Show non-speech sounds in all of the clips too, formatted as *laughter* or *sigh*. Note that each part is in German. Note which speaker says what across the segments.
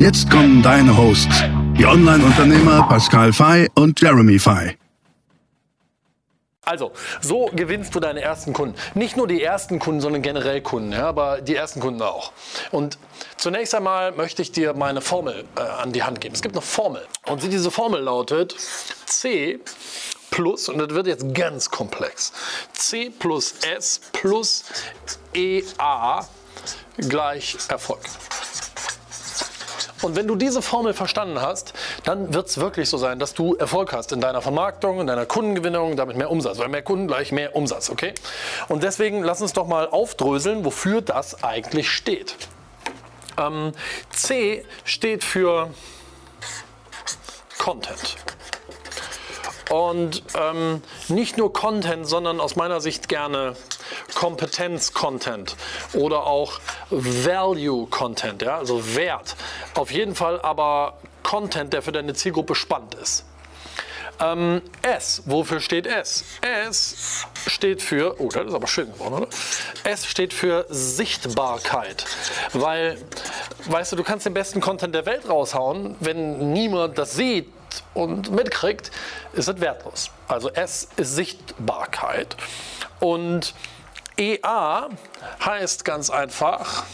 Speaker 1: Jetzt kommen deine Hosts, die Online-Unternehmer Pascal Fay und Jeremy Fay.
Speaker 2: Also, so gewinnst du deine ersten Kunden. Nicht nur die ersten Kunden, sondern generell Kunden, ja, aber die ersten Kunden auch. Und zunächst einmal möchte ich dir meine Formel äh, an die Hand geben. Es gibt eine Formel. Und diese Formel lautet C plus, und das wird jetzt ganz komplex, C plus S plus EA gleich Erfolg. Und wenn du diese Formel verstanden hast, dann wird es wirklich so sein, dass du Erfolg hast in deiner Vermarktung, in deiner Kundengewinnung, damit mehr Umsatz. Weil mehr Kunden gleich mehr Umsatz, okay? Und deswegen lass uns doch mal aufdröseln, wofür das eigentlich steht. Ähm, C steht für Content. Und ähm, nicht nur Content, sondern aus meiner Sicht gerne Kompetenz-Content oder auch Value-Content, ja, also Wert. Auf jeden Fall aber Content, der für deine Zielgruppe spannend ist. Ähm, S, wofür steht S? S steht für, oh, das ist aber schön geworden, oder? S steht für Sichtbarkeit. Weil, weißt du, du kannst den besten Content der Welt raushauen, wenn niemand das sieht und mitkriegt, ist es wertlos. Also S ist Sichtbarkeit. Und EA heißt ganz einfach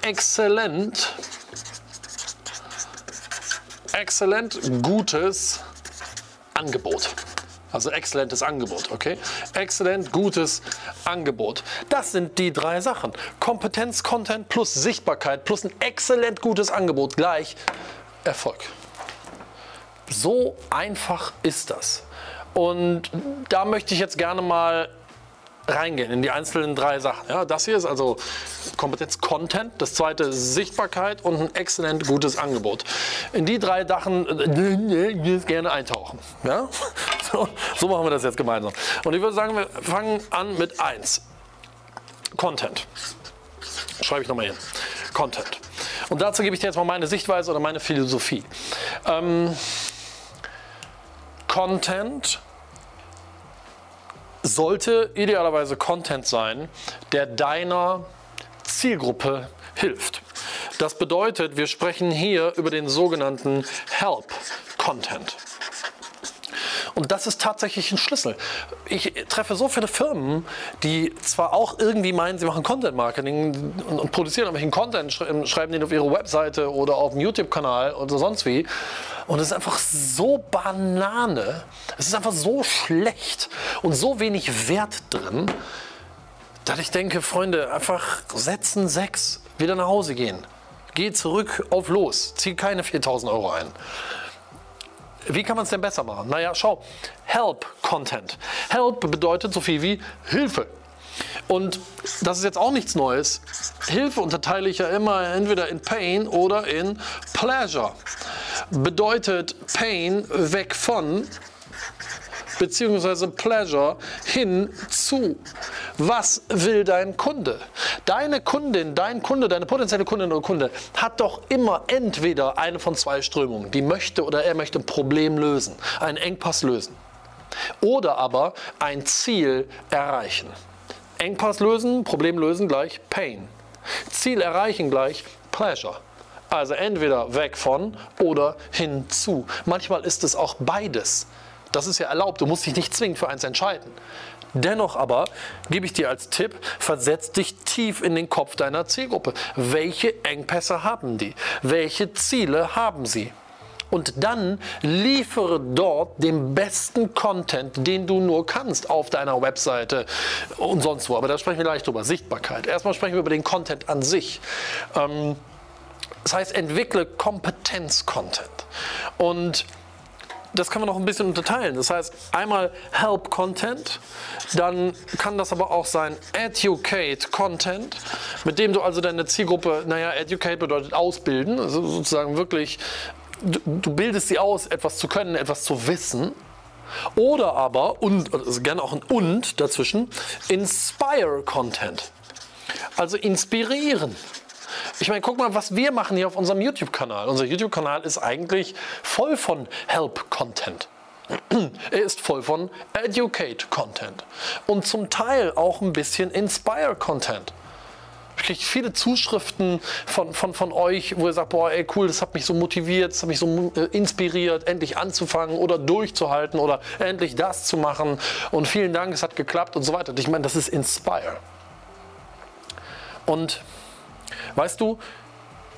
Speaker 2: exzellent, exzellent gutes Angebot. Also exzellentes Angebot, okay? Exzellent gutes Angebot. Das sind die drei Sachen. Kompetenz, Content plus Sichtbarkeit plus ein exzellent gutes Angebot gleich Erfolg. So einfach ist das. Und da möchte ich jetzt gerne mal reingehen in die einzelnen drei Sachen. Ja, das hier ist also Kompetenz Content, das zweite Sichtbarkeit und ein exzellent gutes Angebot. In die drei Sachen äh, gerne eintauchen. Ja? *laughs* So, so machen wir das jetzt gemeinsam. Und ich würde sagen, wir fangen an mit 1. Content. Schreibe ich nochmal hin. Content. Und dazu gebe ich dir jetzt mal meine Sichtweise oder meine Philosophie. Ähm, Content sollte idealerweise Content sein, der deiner Zielgruppe hilft. Das bedeutet, wir sprechen hier über den sogenannten Help Content. Und das ist tatsächlich ein Schlüssel. Ich treffe so viele Firmen, die zwar auch irgendwie meinen, sie machen Content Marketing und, und produzieren irgendwelchen Content, schreiben den auf ihre Webseite oder auf dem YouTube-Kanal oder sonst wie. Und es ist einfach so Banane. Es ist einfach so schlecht und so wenig Wert drin, dass ich denke, Freunde, einfach setzen sechs, wieder nach Hause gehen. Geh zurück auf los, zieh keine 4000 Euro ein. Wie kann man es denn besser machen? Naja, schau, Help Content. Help bedeutet so viel wie Hilfe. Und das ist jetzt auch nichts Neues. Hilfe unterteile ich ja immer entweder in Pain oder in Pleasure bedeutet Pain weg von beziehungsweise Pleasure hin zu. Was will dein Kunde? Deine Kundin, dein Kunde, deine potenzielle Kundin oder Kunde hat doch immer entweder eine von zwei Strömungen, die möchte oder er möchte ein Problem lösen, einen Engpass lösen oder aber ein Ziel erreichen. Engpass lösen, Problem lösen gleich Pain. Ziel erreichen gleich Pleasure. Also entweder weg von oder hinzu. Manchmal ist es auch beides. Das ist ja erlaubt. Du musst dich nicht zwingend für eins entscheiden. Dennoch aber gebe ich dir als Tipp, versetz dich tief in den Kopf deiner Zielgruppe. Welche Engpässe haben die? Welche Ziele haben sie? Und dann liefere dort den besten Content, den du nur kannst auf deiner Webseite und sonst wo. Aber da sprechen wir gleich drüber. Sichtbarkeit. Erstmal sprechen wir über den Content an sich. Ähm, das heißt, entwickle Kompetenz-Content. Und das kann man noch ein bisschen unterteilen. Das heißt, einmal Help Content, dann kann das aber auch sein Educate Content, mit dem du also deine Zielgruppe, naja, Educate bedeutet ausbilden, also sozusagen wirklich, du, bildest sie aus, etwas zu können, etwas zu wissen. Oder aber, und also gerne auch ein und dazwischen, Inspire Content. Also inspirieren. Ich meine, guck mal, was wir machen hier auf unserem YouTube-Kanal. Unser YouTube-Kanal ist eigentlich voll von Help-Content. *clears throat* Er ist voll von Educate-Content und zum Teil auch ein bisschen Inspire-Content. Kriege viele Zuschriften von, von, von euch, wo ihr sagt, boah, ey, cool, das hat mich so motiviert, das hat mich so äh, inspiriert, endlich anzufangen oder durchzuhalten oder endlich das zu machen. Und vielen Dank, es hat geklappt und so weiter. Ich meine, das ist Inspire. Und weißt du,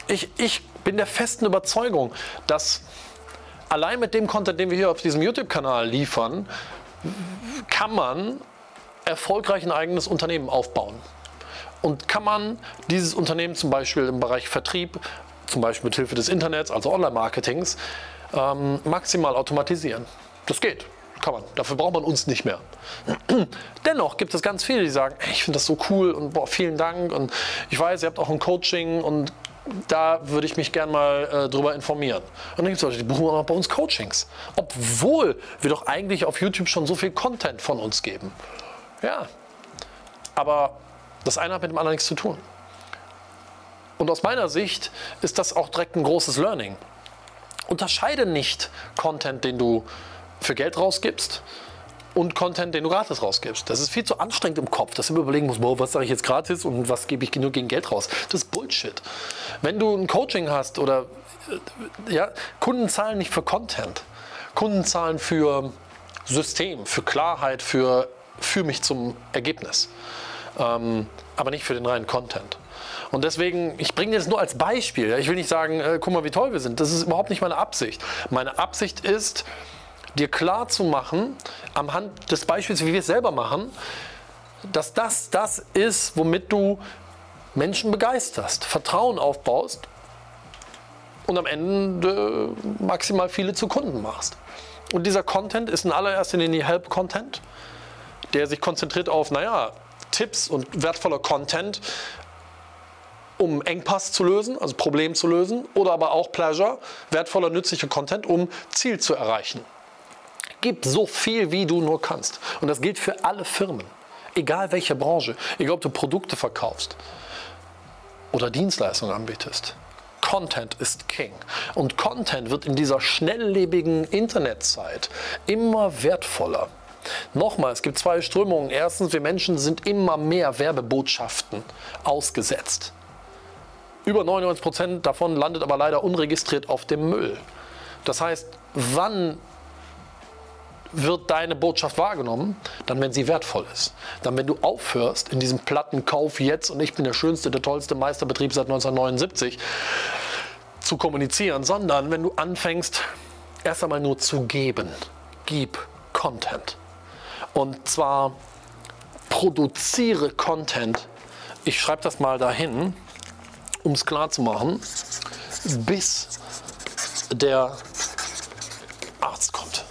Speaker 2: ich, ich bin der festen Überzeugung, dass allein mit dem Content, den wir hier auf diesem YouTube-Kanal liefern, kann man erfolgreich ein eigenes Unternehmen aufbauen. Und kann man dieses Unternehmen zum Beispiel im Bereich Vertrieb, zum Beispiel mit Hilfe des Internets, also Online-Marketings, ähm, maximal automatisieren. Das geht kann man. Dafür braucht man uns nicht mehr. *clears throat* Dennoch gibt es ganz viele, die sagen, hey, ich finde das so cool und boah, vielen Dank und ich weiß, ihr habt auch ein Coaching und da würde ich mich gerne mal äh, drüber informieren. Und dann gibt es Leute, die buchen auch bei uns Coachings. Obwohl wir doch eigentlich auf YouTube schon so viel Content von uns geben. Ja, aber das eine hat mit dem anderen nichts zu tun. Und aus meiner Sicht ist das auch direkt ein großes Learning. Unterscheide nicht Content, den du für Geld rausgibst und Content, den du gratis rausgibst. Das ist viel zu anstrengend im Kopf, dass du überlegen musst, boah, was sage ich jetzt gratis und was gebe ich nur gegen Geld raus. Das ist Bullshit. Wenn du ein Coaching hast oder äh, ja, Kunden zahlen nicht für Content. Kunden zahlen für System, für Klarheit, für, für mich zum Ergebnis. Ähm, aber nicht für den reinen Content. Und deswegen, ich bringe das nur als Beispiel. Ich will nicht sagen, äh, guck mal, wie toll wir sind. Das ist überhaupt nicht meine Absicht. Meine Absicht ist, dir klar zu machen, am Hand des Beispiels, wie wir es selber machen, dass das das ist, womit du Menschen begeisterst, Vertrauen aufbaust und am Ende maximal viele zu Kunden machst. Und dieser Content ist in allererster Linie Help-Content, der sich konzentriert auf, naja, Tipps und wertvoller Content, um Engpass zu lösen, also Problem zu lösen, oder aber auch Pleasure, wertvoller, nützlicher Content, um Ziel zu erreichen. Gib so viel, wie du nur kannst. Und das gilt für alle Firmen. Egal welche Branche. Egal ob du Produkte verkaufst oder Dienstleistungen anbietest. Content ist King. Und Content wird in dieser schnelllebigen Internetzeit immer wertvoller. Nochmal, es gibt zwei Strömungen. Erstens, wir Menschen sind immer mehr Werbebotschaften ausgesetzt. Über 99 Prozent davon landet aber leider unregistriert auf dem Müll. Das heißt, wann wird deine Botschaft wahrgenommen, dann wenn sie wertvoll ist. Dann wenn du aufhörst in diesem platten Kauf jetzt und ich bin der schönste, der tollste Meisterbetrieb seit 1979 zu kommunizieren, sondern wenn du anfängst erst einmal nur zu geben. Gib Content. Und zwar produziere Content. Ich schreibe das mal dahin, um es klar zu machen, bis der Arzt kommt.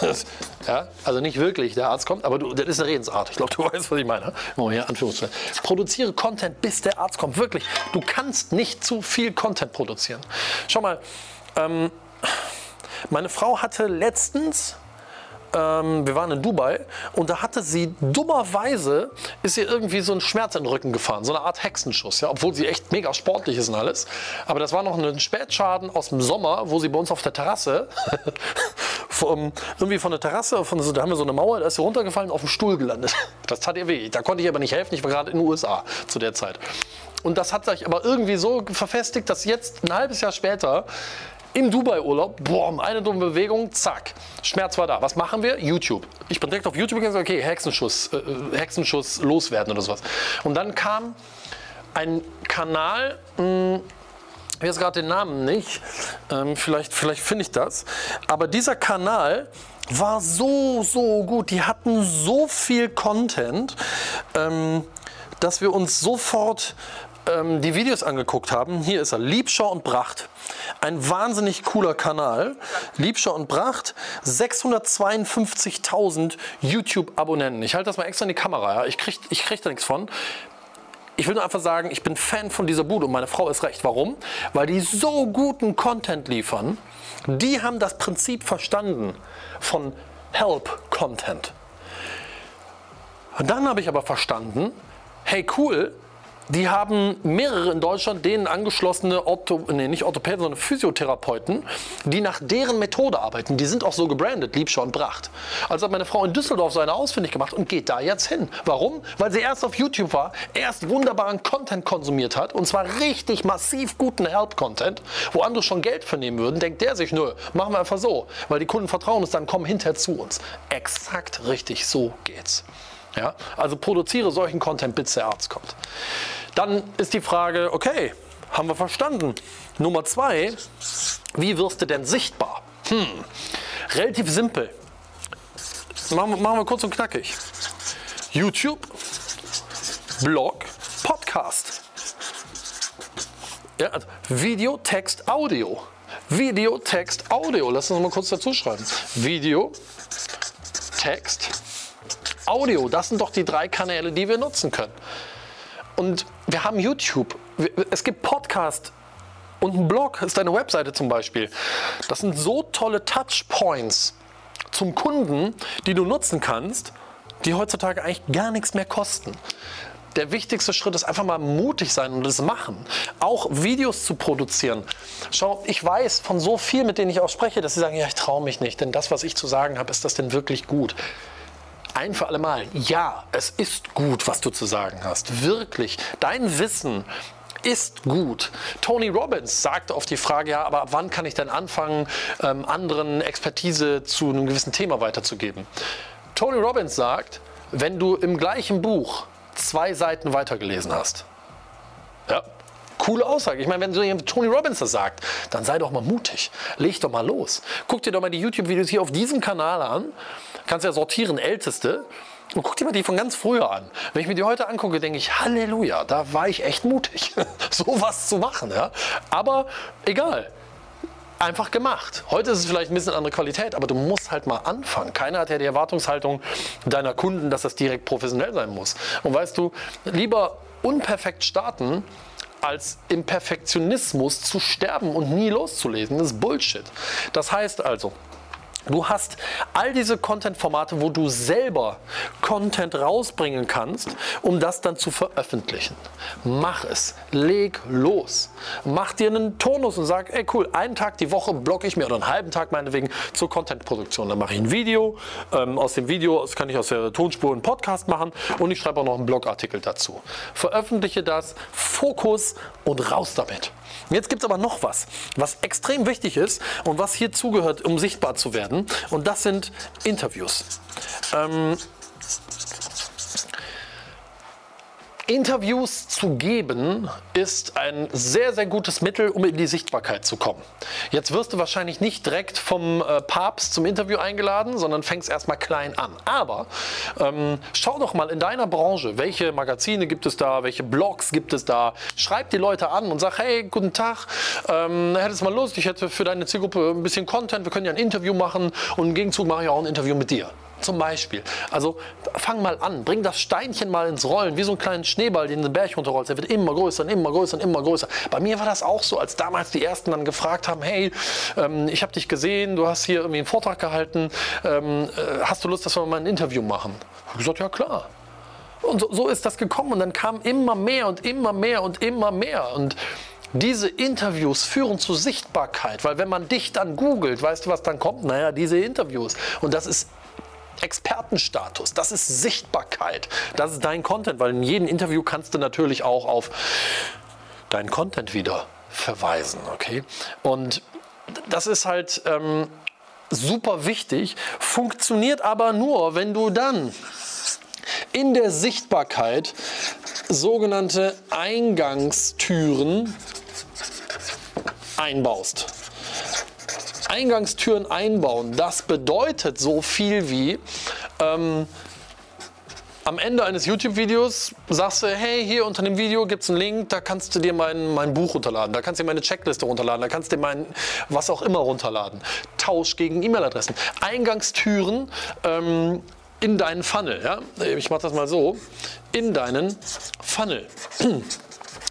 Speaker 2: *laughs* ja, also nicht wirklich, der Arzt kommt, aber du, das ist eine Redensart. Ich glaube, du *laughs* weißt, was ich meine. Hier Anführungszeichen. Produziere Content, bis der Arzt kommt. Wirklich. Du kannst nicht zu viel Content produzieren. Schau mal, ähm, meine Frau hatte letztens ähm, wir waren in Dubai und da hatte sie dummerweise, ist ihr irgendwie so ein Schmerz in den Rücken gefahren, so eine Art Hexenschuss, ja, obwohl sie echt mega sportlich ist und alles. Aber das war noch ein Spätschaden aus dem Sommer, wo sie bei uns auf der Terrasse, *laughs* vom, irgendwie von der Terrasse, von, da haben wir so eine Mauer, da ist sie runtergefallen, auf dem Stuhl gelandet. Das tat ihr weh. Da konnte ich aber nicht helfen, ich war gerade in den USA zu der Zeit. Und das hat sich aber irgendwie so verfestigt, dass jetzt ein halbes Jahr später im Dubai-Urlaub, boah, eine dumme Bewegung, zack, Schmerz war da. Was machen wir? YouTube. Ich bin direkt auf YouTube gegangen und gesagt, okay, Hexenschuss, äh, äh, Hexenschuss loswerden oder sowas. Und dann kam ein Kanal, mh, hm, ich weiß gerade den Namen nicht, ähm, vielleicht, vielleicht finde ich das, aber dieser Kanal war so, so gut. Die hatten so viel Content, ähm, dass wir uns sofort ähm, die Videos angeguckt haben, hier ist er, Liebschau und Bracht. Ein wahnsinnig cooler Kanal. Liebschau und Bracht, 652.000 YouTube-Abonnenten. Ich halte das mal extra in die Kamera, ja. ich kriege ich krieg da nichts von. Ich will nur einfach sagen, ich bin Fan von dieser Bude und meine Frau ist recht. Warum? Weil die so guten Content liefern. Die haben das Prinzip verstanden von Help-Content. Und dann habe ich aber verstanden, hey cool, die haben mehrere in Deutschland, denen angeschlossene Ortho, nee, nicht Orthopäden, sondern Physiotherapeuten, die nach deren Methode arbeiten. Die sind auch so gebrandet, Liebscher und Bracht. Also hat meine Frau in Düsseldorf so eine ausfindig gemacht und geht da jetzt hin. Warum? Weil sie erst auf YouTube war, erst wunderbaren Content konsumiert hat und zwar richtig massiv guten Help-Content, wo andere schon Geld vernehmen würden, denkt der sich, nö, machen wir einfach so, weil die Kunden vertrauen uns, dann kommen hinterher zu uns. Exakt richtig so geht's. Ja? Also produziere solchen Content, bis der Arzt kommt. Dann ist die Frage, okay, haben wir verstanden. Nummer zwei, wie wirst du denn sichtbar? Hm, relativ simpel. Machen, machen wir kurz und knackig. YouTube, Blog, Podcast. Ja, also Video, Text, Audio. Video, Text, Audio. Lass uns mal kurz dazu schreiben. Video, Text, Audio, das sind doch die drei Kanäle, die wir nutzen können. Und wir haben YouTube, es gibt Podcast und ein Blog, ist deine Webseite zum Beispiel. Das sind so tolle Touchpoints zum Kunden, die du nutzen kannst, die heutzutage eigentlich gar nichts mehr kosten. Der wichtigste Schritt ist einfach mal mutig sein und es machen. Auch Videos zu produzieren. Schau, ich weiß von so vielen, mit denen ich auch spreche, dass sie sagen, ja, ich traue mich nicht, denn das, was ich zu sagen habe, ist das denn wirklich gut? Ein für alle Mal, ja, es ist gut, was du zu sagen hast. Wirklich. Dein Wissen ist gut. Tony Robbins sagte auf die Frage, ja, aber wann kann ich denn anfangen, ähm, anderen Expertise zu einem gewissen Thema weiterzugeben? Tony Robbins sagt, wenn du im gleichen Buch zwei Seiten weitergelesen hast, ja, coole Aussage. Ich meine, wenn so Tony Robbins das sagt, dann sei doch mal mutig. Leg doch mal los. Guck dir doch mal die YouTube-Videos hier auf diesem Kanal an kannst ja sortieren, älteste. Und guck dir mal die von ganz früher an. Wenn ich mir die heute angucke, denke ich, Halleluja, da war ich echt mutig, *laughs* sowas zu machen. Ja? Aber egal, einfach gemacht. Heute ist es vielleicht ein bisschen andere Qualität, aber du musst halt mal anfangen. Keiner hat ja die Erwartungshaltung deiner Kunden, dass das direkt professionell sein muss. Und weißt du, lieber unperfekt starten, als im Perfektionismus zu sterben und nie loszulesen. Das ist Bullshit. Das heißt also, Du hast all diese Content-Formate, wo du selber Content rausbringen kannst, um das dann zu veröffentlichen. Mach es. Leg los. Mach dir einen Tonus und sag, ey cool, einen Tag die Woche blocke ich mir oder einen halben Tag meinetwegen zur Content-Produktion. Dann mache ich ein Video. Ähm, aus dem Video das kann ich aus der Tonspur einen Podcast machen und ich schreibe auch noch einen Blogartikel dazu. Veröffentliche das, Fokus und raus damit. Jetzt gibt es aber noch was, was extrem wichtig ist und was hier zugehört, um sichtbar zu werden. Und das sind Interviews. Ähm, Interviews zu geben ist ein sehr, sehr gutes Mittel, um in die Sichtbarkeit zu kommen. Jetzt wirst du wahrscheinlich nicht direkt vom äh, Papst zum Interview eingeladen, sondern fängst erstmal klein an. Aber ähm, schau doch mal in deiner Branche, welche Magazine gibt es da, welche Blogs gibt es da. Schreib die Leute an und sag, hey, guten Tag, ähm, hättest mal Lust, ich hätte für deine Zielgruppe ein bisschen Content, wir können ja ein Interview machen und im Gegenzug mache ich auch ein Interview mit dir. Zum Beispiel. Also fang mal an, bring das Steinchen mal ins Rollen, wie so einen kleinen Schneeball, den den Berg runterrollt. Der wird immer größer und immer größer und immer größer. Bei mir war das auch so, als damals die Ersten dann gefragt haben, hey, ähm, ich habe dich gesehen, du hast hier irgendwie einen Vortrag gehalten, ähm, äh, hast du Lust, dass wir mal ein Interview machen? Ich habe gesagt, ja klar. Und so, so ist das gekommen und dann kam immer mehr und immer mehr und immer mehr und diese Interviews führen zu Sichtbarkeit, weil wenn man dich dann googelt, weißt du, was dann kommt? Naja, diese Interviews. Und das ist Expertenstatus, das ist Sichtbarkeit, das ist dein Content, weil in jedem Interview kannst du natürlich auch auf deinen Content wieder verweisen, okay? Und das ist halt ähm, super wichtig, funktioniert aber nur, wenn du dann in der Sichtbarkeit sogenannte Eingangstüren einbaust. Eingangstüren einbauen. Das bedeutet so viel wie, ähm, am Ende eines YouTube-Videos sagst du, hey, hier unter dem Video gibt es einen Link, da kannst du dir mein, mein Buch runterladen, da kannst du dir meine Checkliste runterladen, da kannst du dir mein was auch immer runterladen. Tausch gegen E-Mail-Adressen. Eingangstüren ähm, in deinen Funnel. Ja? Ich mache das mal so. In deinen Funnel. *clears throat*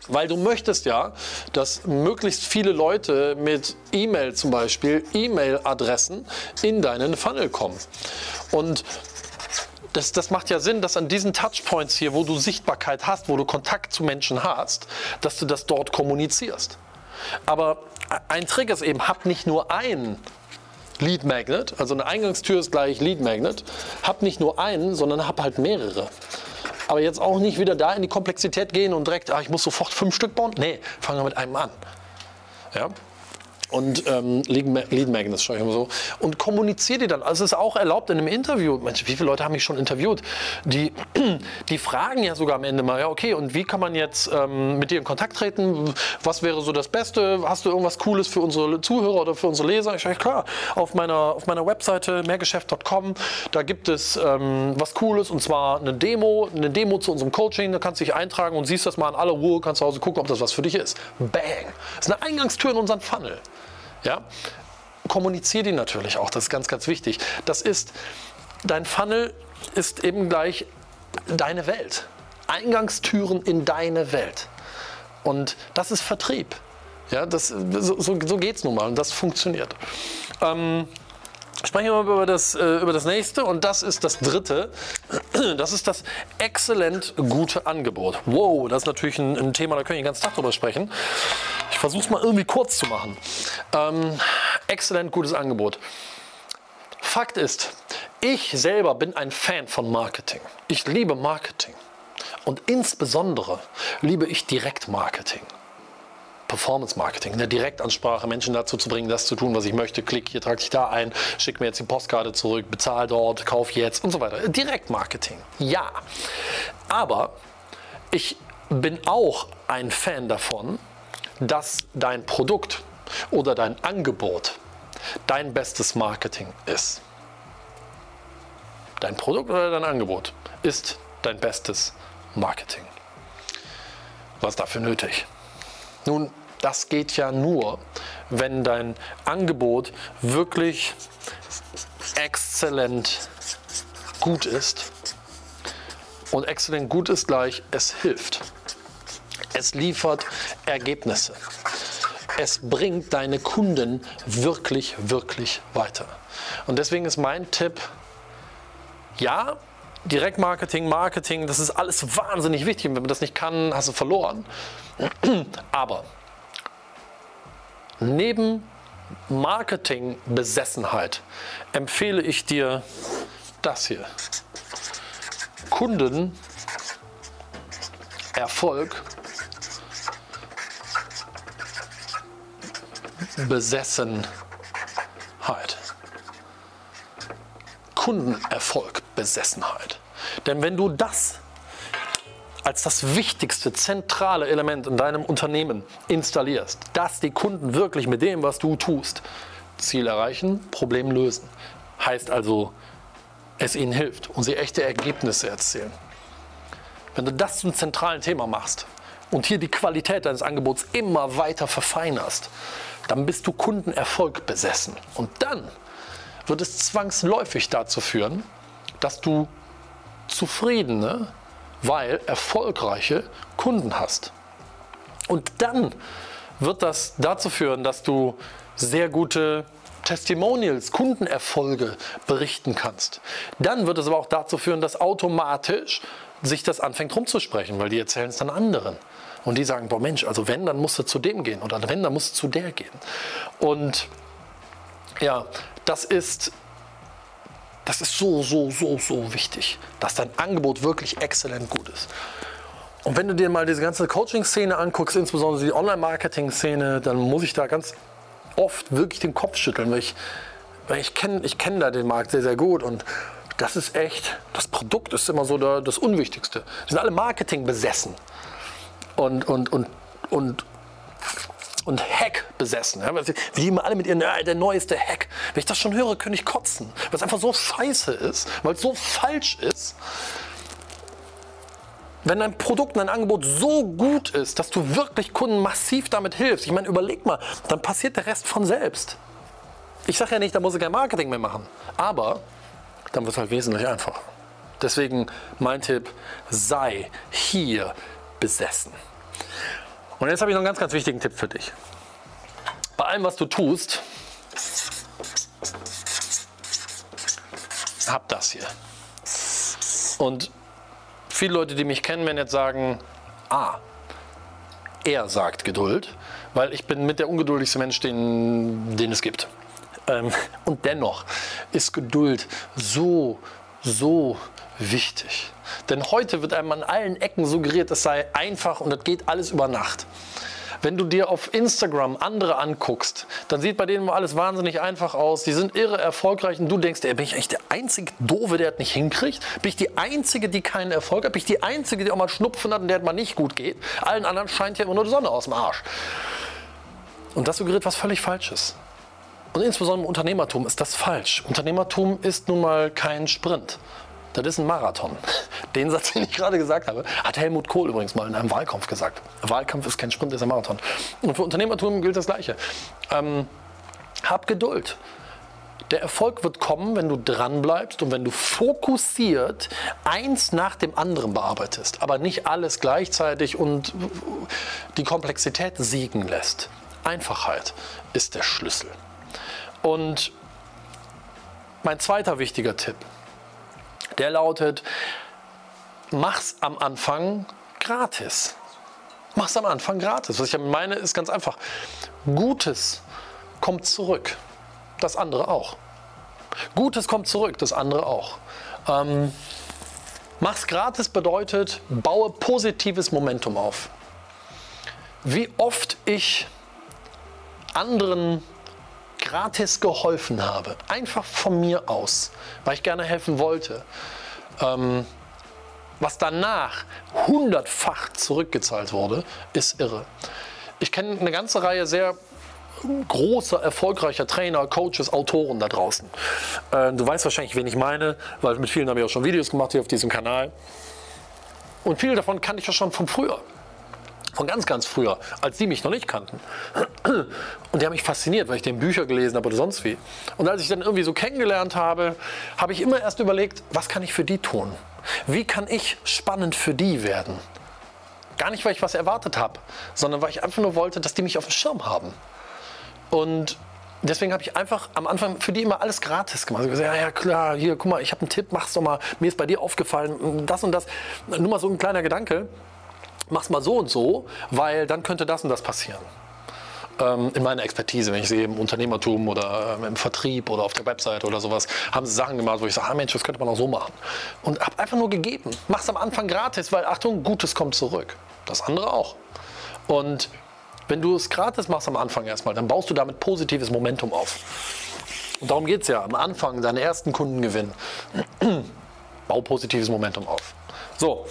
Speaker 2: Weil du möchtest ja, dass möglichst viele Leute mit E-Mail zum Beispiel, E-Mail-Adressen in deinen Funnel kommen. Und das, das, macht ja Sinn, dass an diesen Touchpoints hier, wo du Sichtbarkeit hast, wo du Kontakt zu Menschen hast, dass du das dort kommunizierst. Aber ein Trick ist eben, hab nicht nur einen Lead Magnet, also eine Eingangstür ist gleich Lead Magnet, hab nicht nur einen, sondern hab halt mehrere. Aber jetzt auch nicht wieder da in die Komplexität gehen und direkt, ah, ich muss sofort fünf Stück bauen. Nee, fangen wir mit einem an. Ja? Und ähm, Lead Magnets, schaue ich mal so, und kommuniziere die dann. Also es ist auch erlaubt in einem Interview. Mensch, wie viele Leute haben mich schon interviewt? Die, *clears throat* die fragen ja sogar am Ende mal, ja okay, und wie kann man jetzt ähm, mit dir in Kontakt treten? Was wäre so das Beste? Hast du irgendwas Cooles für unsere Zuhörer oder für unsere Leser? Ich sage, klar, auf meiner, auf meiner Webseite mehrgeschäft.com, da gibt es ähm, was Cooles und zwar eine Demo, eine Demo zu unserem Coaching, da kannst du dich eintragen und siehst das mal in aller Ruhe, kannst zu Hause gucken, ob das was für dich ist. Bang! Das ist eine Eingangstür in unseren Funnel. Ja? Kommuniziere die natürlich auch, das ist ganz, ganz wichtig. Das ist, dein Funnel ist eben gleich deine Welt. Eingangstüren in deine Welt. Und das ist Vertrieb. Ja, das, so, so, so geht es nun mal und das funktioniert. Ähm, Sprechen wir über das, äh, über das nächste und das ist das dritte. Das ist das exzellent gute Angebot. Wow, das ist natürlich ein, ein Thema, da können wir den ganzen Tag drüber sprechen. Ich versuche es mal irgendwie kurz zu machen. Ähm, exzellent gutes Angebot. Fakt ist, ich selber bin ein Fan von Marketing. Ich liebe Marketing. Und insbesondere liebe ich Direktmarketing. Performance Marketing, eine Direktansprache, Menschen dazu zu bringen, das zu tun, was ich möchte. Klick, hier trage ich da ein, schick mir jetzt die Postkarte zurück, bezahl dort, kauf jetzt und so weiter. Direktmarketing, ja. Aber ich bin auch ein Fan davon, dass dein Produkt oder dein Angebot dein bestes Marketing ist. Dein Produkt oder dein Angebot ist dein bestes Marketing. Was dafür nötig? Nun, das geht ja nur, wenn dein Angebot wirklich exzellent gut ist. Und exzellent gut ist gleich, es hilft. Es liefert Ergebnisse. Es bringt deine Kunden wirklich, wirklich weiter. Und deswegen ist mein Tipp, ja, Direktmarketing, Marketing, das ist alles wahnsinnig wichtig. Und wenn man das nicht kann, hast du verloren. *clears throat* Aber neben Marketingbesessenheit empfehle ich dir das hier. Kunden Erfolg Besessenheit. Kundenerfolg, Besessenheit. Denn wenn du das als das wichtigste zentrale Element in deinem Unternehmen installierst, dass die Kunden wirklich mit dem, was du tust, Ziel erreichen, Problem lösen. Heißt also, es ihnen hilft und sie echte Ergebnisse erzielen. Wenn du das zum zentralen Thema machst und hier die Qualität deines Angebots immer weiter verfeinerst, dann bist du Kundenerfolg besessen. Und dann wird es zwangsläufig dazu führen, dass du zufriedene, weil erfolgreiche Kunden hast. Und dann wird das dazu führen, dass du sehr gute Testimonials, Kundenerfolge berichten kannst. Dann wird es aber auch dazu führen, dass automatisch sich das anfängt rumzusprechen, weil die erzählen es dann anderen. Und die sagen, boah Mensch, also wenn, dann musst du zu dem gehen oder wenn, dann musst du zu der gehen. Und ja, das ist, das ist so, so, so, so wichtig, dass dein Angebot wirklich exzellent gut ist. Und wenn du dir mal diese ganze Coaching-Szene anguckst, insbesondere die Online-Marketing-Szene, dann muss ich da ganz oft wirklich den Kopf schütteln, weil ich, weil ich kenne ich kenn da den Markt sehr, sehr gut und das ist echt, das Produkt ist immer so der, das Unwichtigste. Die sind alle Marketing besessen und, und, und, und, und Hack besessen. Ja? Wie die immer alle mit ihren, äh, der neueste Hack. Wenn ich das schon höre, könnte ich kotzen. Weil es einfach so scheiße ist, weil es so falsch ist. wenn dein Produkt, dein Angebot so gut ist, dass du wirklich Kunden massiv damit hilfst, ich meine, überleg mal, dann passiert der Rest von selbst. Ich sage ja nicht, da muss ich kein Marketing mehr machen, aber dann wird es halt wesentlich einfacher. Deswegen mein Tipp, sei hier besessen. Und jetzt habe ich noch einen ganz, ganz wichtigen Tipp für dich. Bei allem, was du tust, hab das hier. Und viele Leute, die mich kennen, werden jetzt sagen, ah, er sagt Geduld, weil ich bin mit der ungeduldigste Mensch, den, den es gibt. Ähm, und dennoch ist Geduld so, so wichtig. Denn heute wird einem an allen Ecken suggeriert, es sei einfach und das geht alles über Nacht. Wenn du dir auf Instagram andere anguckst, dann sieht bei denen alles wahnsinnig einfach aus. Die sind irre erfolgreich und du denkst, ey, bin ich eigentlich der einzige Doofe, der das nicht hinkriegt? Bin ich die Einzige, die keinen Erfolg hat? Bin ich die Einzige, die auch mal Schnupfen hat und der mal nicht gut geht? Allen anderen scheint ja immer nur die Sonne aus dem Arsch. Und das suggeriert was völlig Falsches. Und insbesondere im Unternehmertum ist das falsch. Unternehmertum ist nun mal kein Sprint. Das ist ein Marathon. *laughs* Den Satz, den ich gerade gesagt habe, hat Helmut Kohl übrigens mal in einem Wahlkampf gesagt. Wahlkampf ist kein Sprint, ist ein Marathon. Und für Unternehmertum gilt das Gleiche. Ähm, hab Geduld. Der Erfolg wird kommen, wenn du dranbleibst und wenn du fokussiert eins nach dem anderen bearbeitest, aber nicht alles gleichzeitig und die Komplexität siegen lässt. Einfachheit ist der Schlüssel. Und mein zweiter wichtiger Tipp, der lautet, mach's am Anfang gratis. Mach's am Anfang gratis. Was ich meine, ist ganz einfach. Gutes kommt zurück. Das andere auch. Gutes kommt zurück, das andere auch. Ähm, mach's gratis bedeutet, baue positives Momentum auf. Wie oft ich anderen gratis geholfen habe, einfach von mir aus, weil ich gerne helfen wollte, ähm, was danach hundertfach zurückgezahlt wurde, ist irre. Ich kenne eine ganze Reihe sehr großer, erfolgreicher Trainer, Coaches, Autoren da draußen. Äh, du weißt wahrscheinlich, wen ich meine, weil mit vielen habe ich auch schon Videos gemacht hier auf diesem Kanal. Und viele davon kannte ich ja schon von früher von ganz, ganz früher, als die mich noch nicht kannten. Und die haben mich fasziniert, weil ich denen Bücher gelesen habe oder sonst wie. Und als ich dann irgendwie so kennengelernt habe, habe ich immer erst überlegt, was kann ich für die tun? Wie kann ich spannend für die werden? Gar nicht, weil ich was erwartet habe, sondern weil ich einfach nur wollte, dass die mich auf dem Schirm haben. Und deswegen habe ich einfach am Anfang für die immer alles gratis gemacht. Ich gesagt, ja, ja klar, hier, guck mal, ich habe einen Tipp, mach's doch mal. Mir ist bei dir aufgefallen, das und das. Nur mal so ein kleiner Gedanke mach's mal so und so, weil dann könnte das und das passieren. Ähm, in meiner Expertise, wenn ich sehe im Unternehmertum oder ähm, im Vertrieb oder auf der Website oder sowas, haben sie Sachen gemacht, wo ich sage, ah Mensch, das könnte man auch so machen. Und habe einfach nur gegeben. Mach's am Anfang gratis, weil Achtung, Gutes kommt zurück. Das andere auch. Und wenn du es gratis machst am Anfang erstmal, dann baust du damit positives Momentum auf. Und darum geht es ja. Am Anfang deinen ersten Kunden gewinnen. *clears throat* Bau positives Momentum auf. So,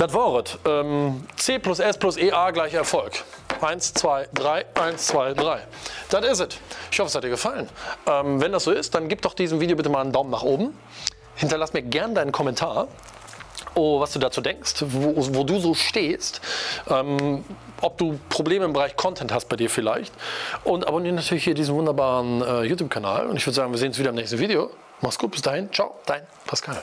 Speaker 2: das es. Ähm, C plus S plus EA gleich Erfolg. 1, 2, 3, 1, 2, 3. Das ist es. Ich hoffe, es hat dir gefallen. Ähm, wenn das so ist, dann gib doch diesem Video bitte mal einen Daumen nach oben. Hinterlass mir gerne deinen Kommentar. Oh, was du dazu denkst, wo, wo du so stehst, ähm, ob du Probleme im Bereich Content hast bei dir vielleicht. Und abonniere natürlich hier diesen wunderbaren äh, YouTube-Kanal. Und ich würde sagen, wir sehen uns wieder im nächsten Video. Mach's gut, bis dahin. Ciao, dein Pascal.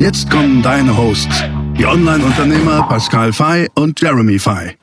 Speaker 1: Jetzt kommen deine Hosts, die Online-Unternehmer Pascal Fay und Jeremy Fay.